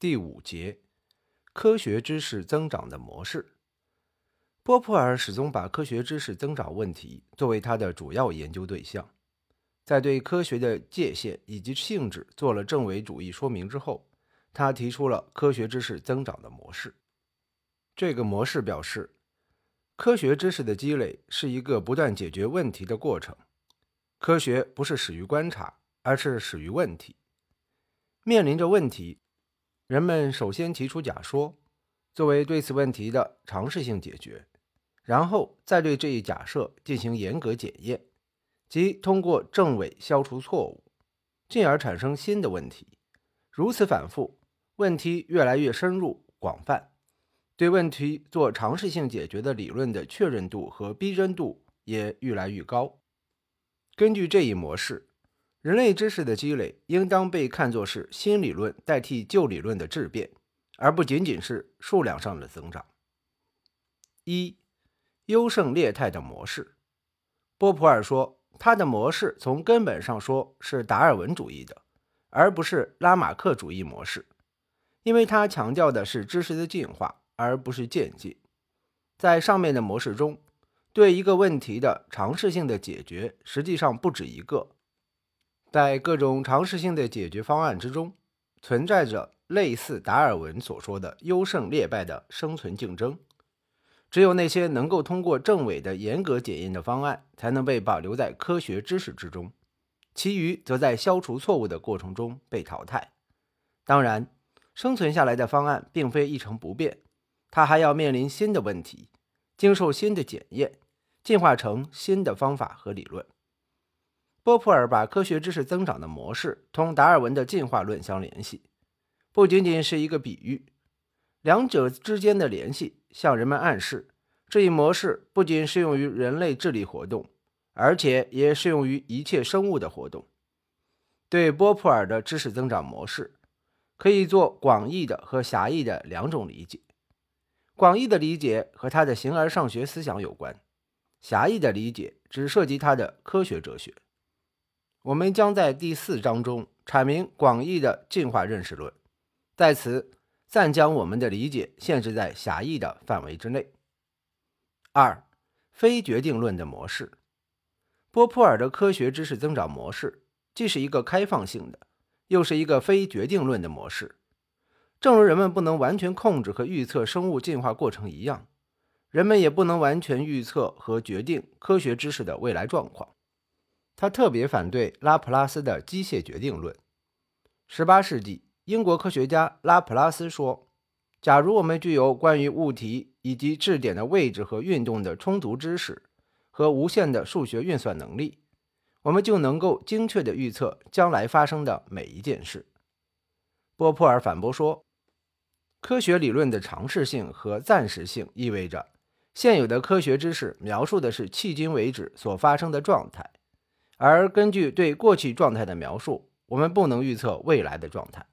第五节，科学知识增长的模式。波普尔始终把科学知识增长问题作为他的主要研究对象。在对科学的界限以及性质做了正伪主义说明之后，他提出了科学知识增长的模式。这个模式表示，科学知识的积累是一个不断解决问题的过程。科学不是始于观察，而是始于问题。面临着问题。人们首先提出假说，作为对此问题的尝试性解决，然后再对这一假设进行严格检验，即通过证伪消除错误，进而产生新的问题。如此反复，问题越来越深入广泛，对问题做尝试性解决的理论的确认度和逼真度也愈来愈高。根据这一模式。人类知识的积累应当被看作是新理论代替旧理论的质变，而不仅仅是数量上的增长。一、优胜劣汰的模式。波普尔说，他的模式从根本上说是达尔文主义的，而不是拉马克主义模式，因为他强调的是知识的进化，而不是渐进。在上面的模式中，对一个问题的尝试性的解决实际上不止一个。在各种尝试性的解决方案之中，存在着类似达尔文所说的优胜劣败的生存竞争。只有那些能够通过政委的严格检验的方案，才能被保留在科学知识之中，其余则在消除错误的过程中被淘汰。当然，生存下来的方案并非一成不变，它还要面临新的问题，经受新的检验，进化成新的方法和理论。波普尔把科学知识增长的模式同达尔文的进化论相联系，不仅仅是一个比喻，两者之间的联系向人们暗示，这一模式不仅适用于人类智力活动，而且也适用于一切生物的活动。对波普尔的知识增长模式，可以做广义的和狭义的两种理解。广义的理解和他的形而上学思想有关，狭义的理解只涉及他的科学哲学。我们将在第四章中阐明广义的进化认识论，在此暂将我们的理解限制在狭义的范围之内。二、非决定论的模式。波普尔的科学知识增长模式既是一个开放性的，又是一个非决定论的模式。正如人们不能完全控制和预测生物进化过程一样，人们也不能完全预测和决定科学知识的未来状况。他特别反对拉普拉斯的机械决定论。18世纪，英国科学家拉普拉斯说：“假如我们具有关于物体以及质点的位置和运动的充足知识和无限的数学运算能力，我们就能够精确地预测将来发生的每一件事。”波普尔反驳说：“科学理论的尝试性和暂时性意味着，现有的科学知识描述的是迄今为止所发生的状态。”而根据对过去状态的描述，我们不能预测未来的状态。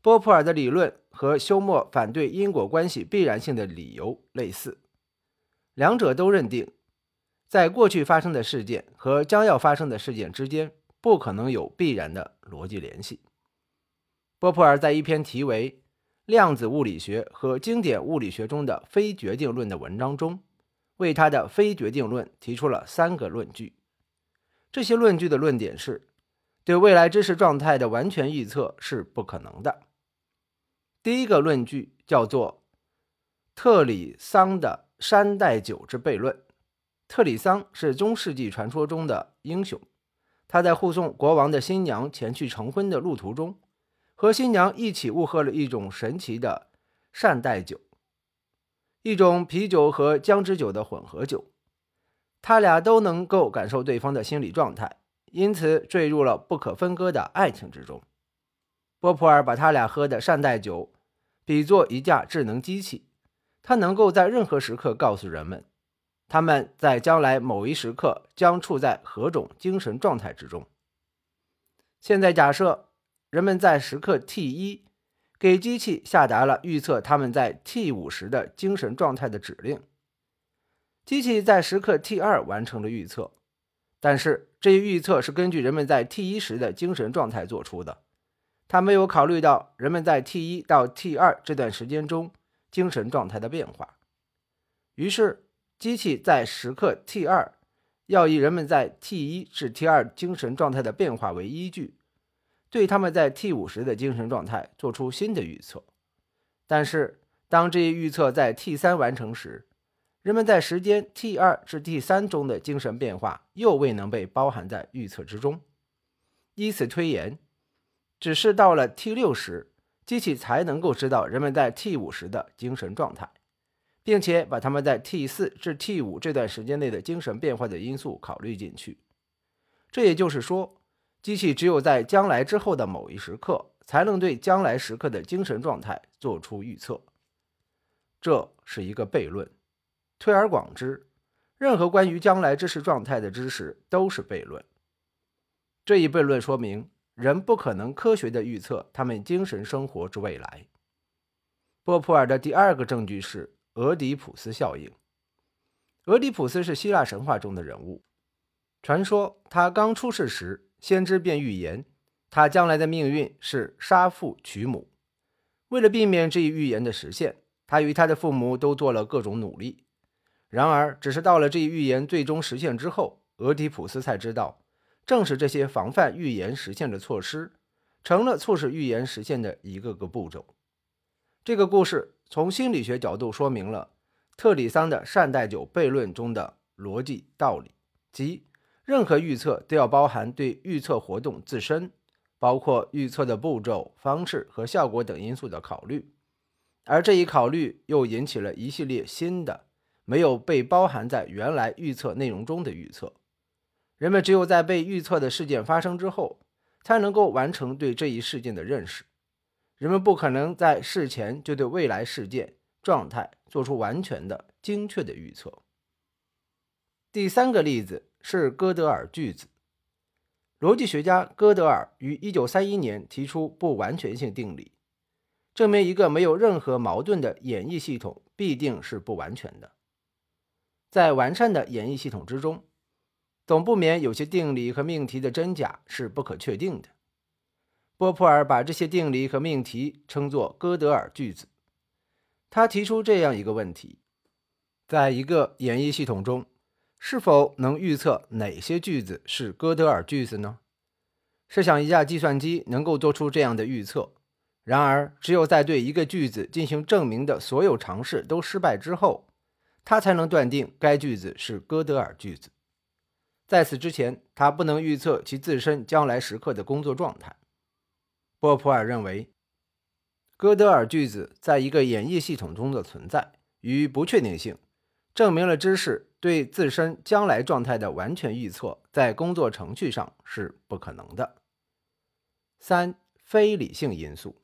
波普尔的理论和休谟反对因果关系必然性的理由类似，两者都认定，在过去发生的事件和将要发生的事件之间不可能有必然的逻辑联系。波普尔在一篇题为《量子物理学和经典物理学中的非决定论》的文章中，为他的非决定论提出了三个论据。这些论据的论点是，对未来知识状态的完全预测是不可能的。第一个论据叫做特里桑的山代酒之悖论。特里桑是中世纪传说中的英雄，他在护送国王的新娘前去成婚的路途中，和新娘一起误喝了一种神奇的善代酒，一种啤酒和姜汁酒的混合酒。他俩都能够感受对方的心理状态，因此坠入了不可分割的爱情之中。波普尔把他俩喝的善待酒比作一架智能机器，它能够在任何时刻告诉人们，他们在将来某一时刻将处在何种精神状态之中。现在假设人们在时刻 t 一给机器下达了预测他们在 t 五时的精神状态的指令。机器在时刻 t 二完成了预测，但是这一预测是根据人们在 t 一时的精神状态做出的。他没有考虑到人们在 T 一到 T 二这段时间中精神状态的变化，于是机器在时刻 T 二要以人们在 T 一至 T 二精神状态的变化为依据，对他们在 T 五时的精神状态做出新的预测。但是，当这一预测在 T 三完成时，人们在时间 T 二至 T 三中的精神变化又未能被包含在预测之中。依此推演，只是到了 T 六时，机器才能够知道人们在 T 五时的精神状态。并且把他们在 T 四至 T 五这段时间内的精神变化的因素考虑进去。这也就是说，机器只有在将来之后的某一时刻，才能对将来时刻的精神状态做出预测。这是一个悖论。推而广之，任何关于将来知识状态的知识都是悖论。这一悖论说明，人不可能科学地预测他们精神生活之未来。波普尔的第二个证据是。俄狄浦斯效应。俄狄浦斯是希腊神话中的人物。传说他刚出世时，先知便预言他将来的命运是杀父娶母。为了避免这一预言的实现，他与他的父母都做了各种努力。然而，只是到了这一预言最终实现之后，俄狄浦斯才知道，正是这些防范预言实现的措施，成了促使预言实现的一个个步骤。这个故事。从心理学角度说明了特里桑的善待酒悖论中的逻辑道理，即任何预测都要包含对预测活动自身，包括预测的步骤、方式和效果等因素的考虑，而这一考虑又引起了一系列新的没有被包含在原来预测内容中的预测。人们只有在被预测的事件发生之后，才能够完成对这一事件的认识。人们不可能在事前就对未来事件状态做出完全的、精确的预测。第三个例子是哥德尔句子。逻辑学家哥德尔于1931年提出不完全性定理，证明一个没有任何矛盾的演绎系统必定是不完全的。在完善的演绎系统之中，总不免有些定理和命题的真假是不可确定的。波普尔把这些定理和命题称作哥德尔句子。他提出这样一个问题：在一个演绎系统中，是否能预测哪些句子是哥德尔句子呢？设想一架计算机能够做出这样的预测，然而只有在对一个句子进行证明的所有尝试都失败之后，他才能断定该句子是哥德尔句子。在此之前，他不能预测其自身将来时刻的工作状态。波普尔认为，哥德尔句子在一个演绎系统中的存在与不确定性，证明了知识对自身将来状态的完全预测在工作程序上是不可能的。三、非理性因素。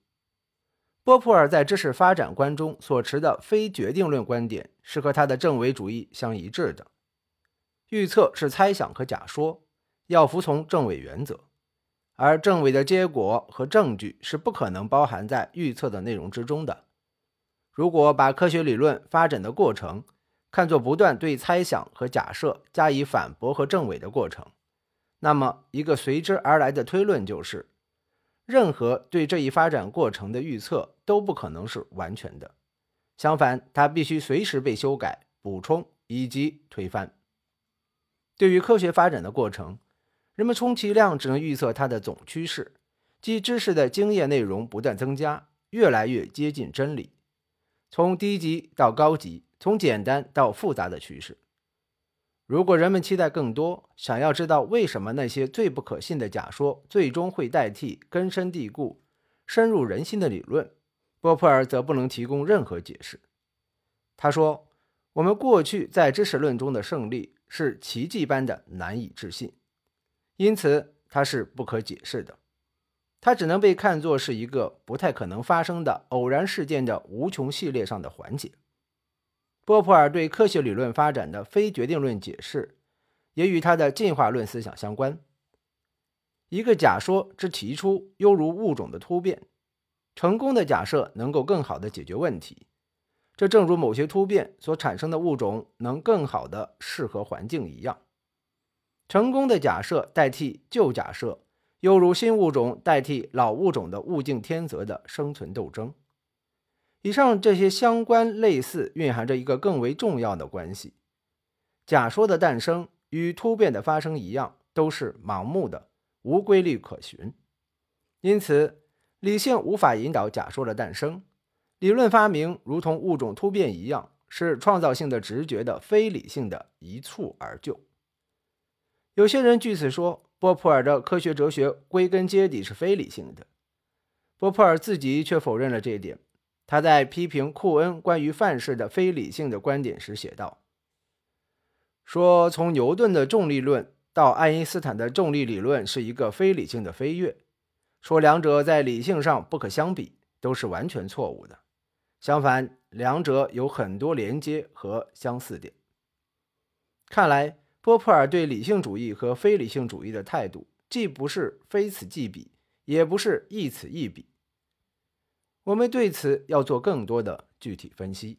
波普尔在知识发展观中所持的非决定论观点是和他的证伪主义相一致的。预测是猜想和假说，要服从证伪原则。而证伪的结果和证据是不可能包含在预测的内容之中的。如果把科学理论发展的过程看作不断对猜想和假设加以反驳和证伪的过程，那么一个随之而来的推论就是：任何对这一发展过程的预测都不可能是完全的。相反，它必须随时被修改、补充以及推翻。对于科学发展的过程。人们充其量只能预测它的总趋势，即知识的经验内容不断增加，越来越接近真理，从低级到高级，从简单到复杂的趋势。如果人们期待更多，想要知道为什么那些最不可信的假说最终会代替根深蒂固、深入人心的理论，波普尔则不能提供任何解释。他说：“我们过去在知识论中的胜利是奇迹般的难以置信。”因此，它是不可解释的，它只能被看作是一个不太可能发生的偶然事件的无穷系列上的环节。波普尔对科学理论发展的非决定论解释，也与他的进化论思想相关。一个假说之提出，犹如物种的突变，成功的假设能够更好地解决问题，这正如某些突变所产生的物种能更好地适合环境一样。成功的假设代替旧假设，犹如新物种代替老物种的物竞天择的生存斗争。以上这些相关类似，蕴含着一个更为重要的关系：假说的诞生与突变的发生一样，都是盲目的，无规律可循。因此，理性无法引导假说的诞生。理论发明如同物种突变一样，是创造性的直觉的非理性的一蹴而就。有些人据此说，波普尔的科学哲学归根结底是非理性的。波普尔自己却否认了这一点。他在批评库恩关于范式的非理性的观点时写道：“说从牛顿的重力论到爱因斯坦的重力理论是一个非理性的飞跃，说两者在理性上不可相比，都是完全错误的。相反，两者有很多连接和相似点。看来，波普尔对理性主义和非理性主义的态度，既不是非此即彼，也不是一此一彼。”我们对此要做更多的具体分析。